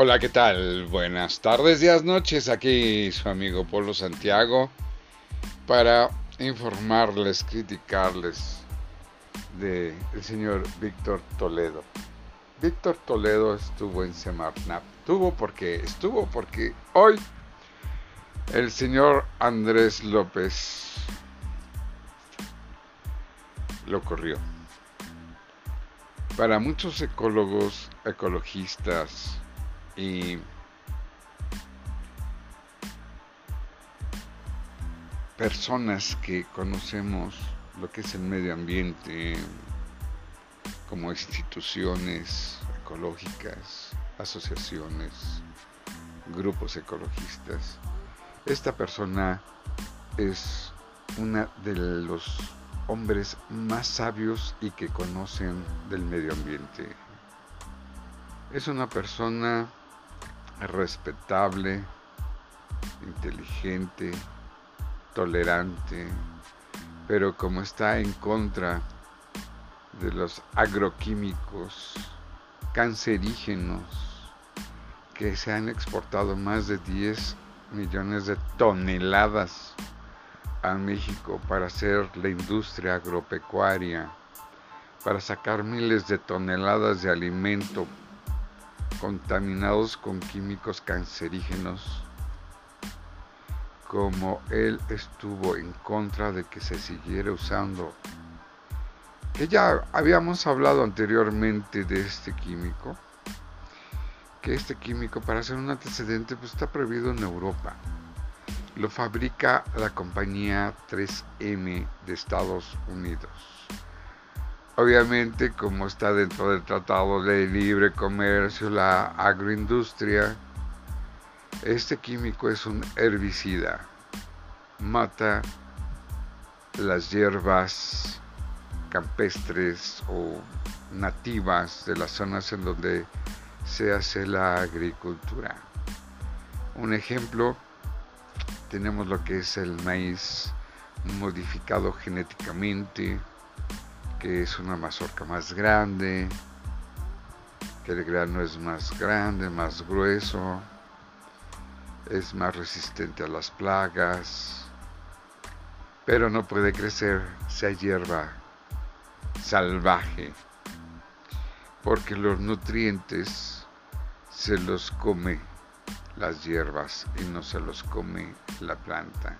Hola, ¿qué tal? Buenas tardes, días, noches. Aquí su amigo Polo Santiago para informarles, criticarles de el señor Víctor Toledo. Víctor Toledo estuvo en Semarnap. Estuvo porque estuvo porque hoy el señor Andrés López lo corrió. Para muchos ecólogos, ecologistas, y personas que conocemos lo que es el medio ambiente como instituciones ecológicas, asociaciones, grupos ecologistas. Esta persona es una de los hombres más sabios y que conocen del medio ambiente. Es una persona respetable, inteligente, tolerante, pero como está en contra de los agroquímicos cancerígenos que se han exportado más de 10 millones de toneladas a México para hacer la industria agropecuaria, para sacar miles de toneladas de alimento contaminados con químicos cancerígenos, como él estuvo en contra de que se siguiera usando, que ya habíamos hablado anteriormente de este químico, que este químico para hacer un antecedente pues está prohibido en Europa. Lo fabrica la compañía 3M de Estados Unidos. Obviamente, como está dentro del Tratado de Libre Comercio, la agroindustria, este químico es un herbicida. Mata las hierbas campestres o nativas de las zonas en donde se hace la agricultura. Un ejemplo, tenemos lo que es el maíz modificado genéticamente, que es una mazorca más grande, que el grano es más grande, más grueso, es más resistente a las plagas, pero no puede crecer si hay hierba salvaje, porque los nutrientes se los come las hierbas y no se los come la planta.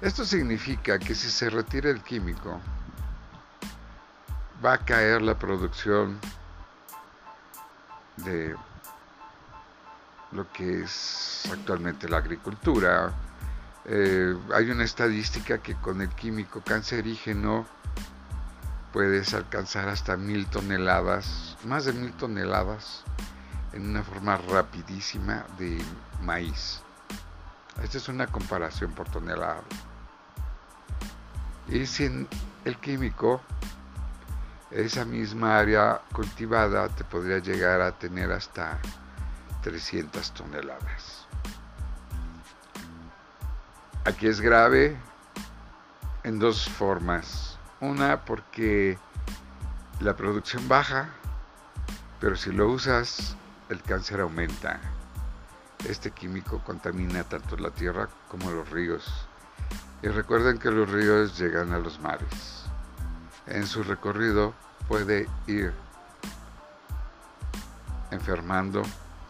Esto significa que si se retira el químico, va a caer la producción de lo que es actualmente la agricultura. Eh, hay una estadística que con el químico cancerígeno puedes alcanzar hasta mil toneladas, más de mil toneladas, en una forma rapidísima de maíz. Esta es una comparación por tonelada. Y sin el químico esa misma área cultivada te podría llegar a tener hasta 300 toneladas. Aquí es grave en dos formas. Una porque la producción baja, pero si lo usas el cáncer aumenta. Este químico contamina tanto la tierra como los ríos. Y recuerden que los ríos llegan a los mares en su recorrido puede ir enfermando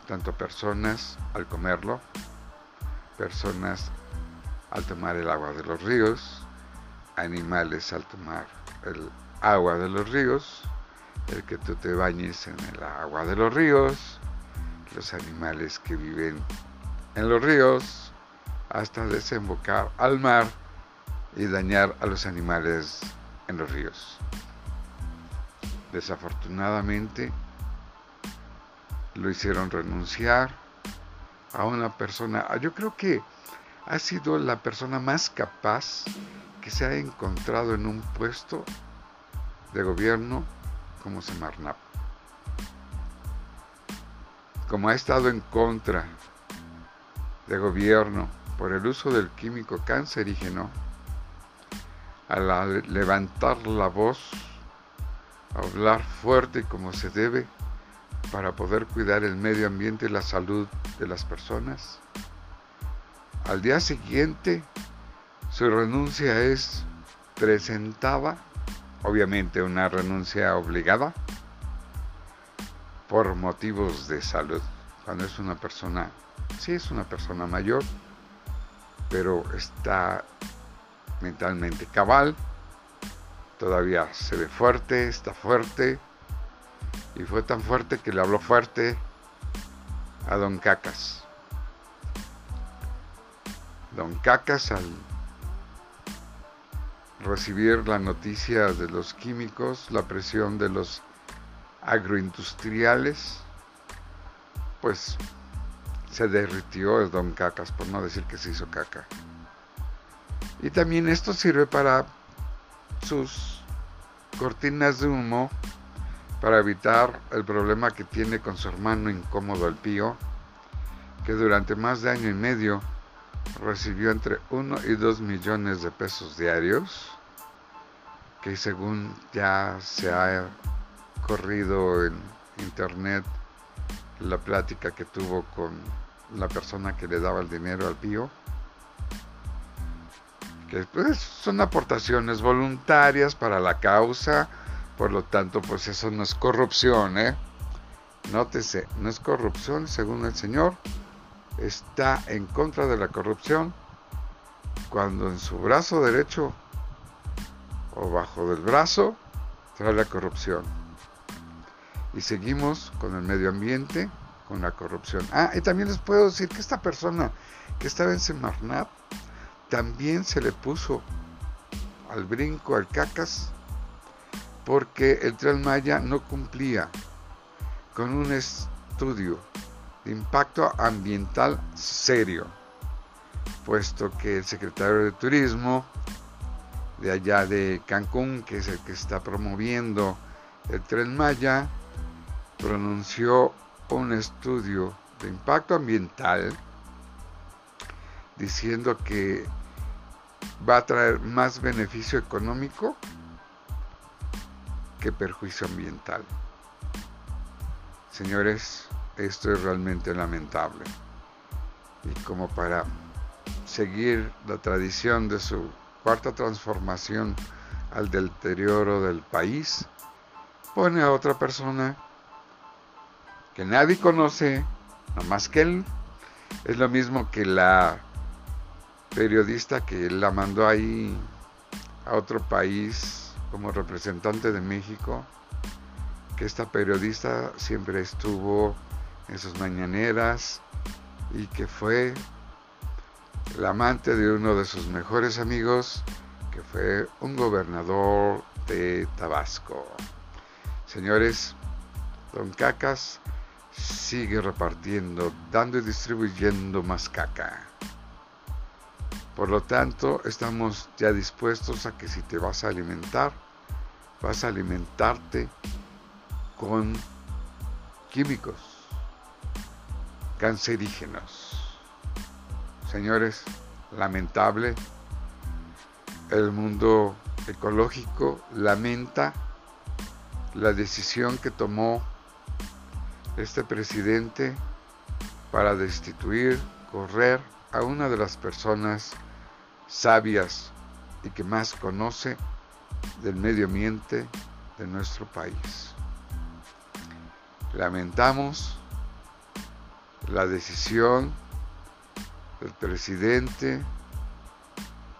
tanto personas al comerlo, personas al tomar el agua de los ríos, animales al tomar el agua de los ríos, el que tú te bañes en el agua de los ríos, los animales que viven en los ríos, hasta desembocar al mar y dañar a los animales en los ríos. Desafortunadamente lo hicieron renunciar a una persona, yo creo que ha sido la persona más capaz que se ha encontrado en un puesto de gobierno como Semarnap. Como ha estado en contra de gobierno por el uso del químico cancerígeno, al levantar la voz, hablar fuerte como se debe, para poder cuidar el medio ambiente y la salud de las personas. Al día siguiente, su renuncia es presentada, obviamente una renuncia obligada, por motivos de salud. Cuando es una persona, sí es una persona mayor, pero está mentalmente cabal, todavía se ve fuerte, está fuerte, y fue tan fuerte que le habló fuerte a don Cacas. Don Cacas al recibir la noticia de los químicos, la presión de los agroindustriales, pues se derritió el don Cacas, por no decir que se hizo caca. Y también esto sirve para sus cortinas de humo para evitar el problema que tiene con su hermano incómodo el pío, que durante más de año y medio recibió entre 1 y 2 millones de pesos diarios, que según ya se ha corrido en internet la plática que tuvo con la persona que le daba el dinero al pío, que pues, son aportaciones voluntarias para la causa, por lo tanto, pues eso no es corrupción, ¿eh? Nótese, no es corrupción según el Señor. Está en contra de la corrupción cuando en su brazo derecho o bajo del brazo trae la corrupción. Y seguimos con el medio ambiente, con la corrupción. Ah, y también les puedo decir que esta persona que estaba en Semarnat también se le puso al brinco, al cacas, porque el Tren Maya no cumplía con un estudio de impacto ambiental serio, puesto que el secretario de Turismo de allá de Cancún, que es el que está promoviendo el Tren Maya, pronunció un estudio de impacto ambiental diciendo que va a traer más beneficio económico que perjuicio ambiental. Señores, esto es realmente lamentable. Y como para seguir la tradición de su cuarta transformación al deterioro del país, pone a otra persona que nadie conoce, nada más que él. Es lo mismo que la periodista que la mandó ahí a otro país como representante de México, que esta periodista siempre estuvo en sus mañaneras y que fue la amante de uno de sus mejores amigos, que fue un gobernador de Tabasco. Señores, Don Cacas sigue repartiendo, dando y distribuyendo más caca. Por lo tanto, estamos ya dispuestos a que si te vas a alimentar, vas a alimentarte con químicos cancerígenos. Señores, lamentable, el mundo ecológico lamenta la decisión que tomó este presidente para destituir, correr a una de las personas sabias y que más conoce del medio ambiente de nuestro país. Lamentamos la decisión del presidente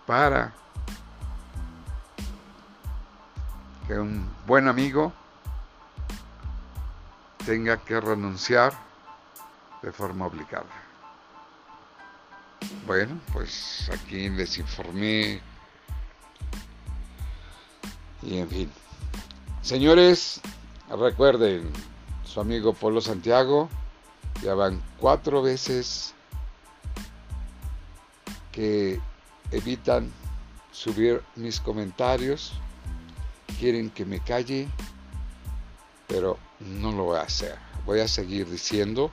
para que un buen amigo tenga que renunciar de forma obligada. Bueno, pues aquí les informé. Y en fin. Señores, recuerden, su amigo Polo Santiago, ya van cuatro veces que evitan subir mis comentarios, quieren que me calle, pero no lo voy a hacer. Voy a seguir diciendo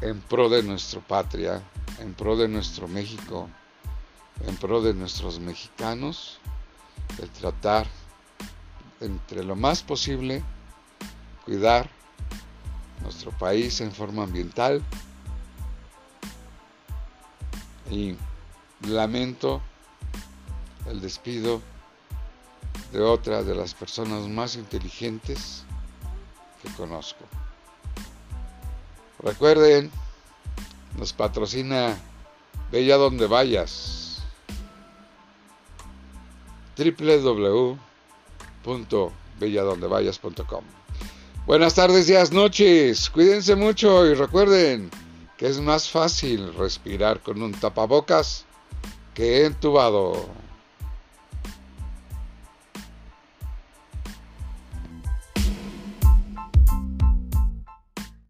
en pro de nuestra patria, en pro de nuestro México, en pro de nuestros mexicanos, el tratar entre lo más posible cuidar nuestro país en forma ambiental. Y lamento el despido de otra de las personas más inteligentes que conozco. Recuerden, nos patrocina Bella Donde Vayas. www.belladondevayas.com Buenas tardes, días, noches. Cuídense mucho y recuerden que es más fácil respirar con un tapabocas que entubado.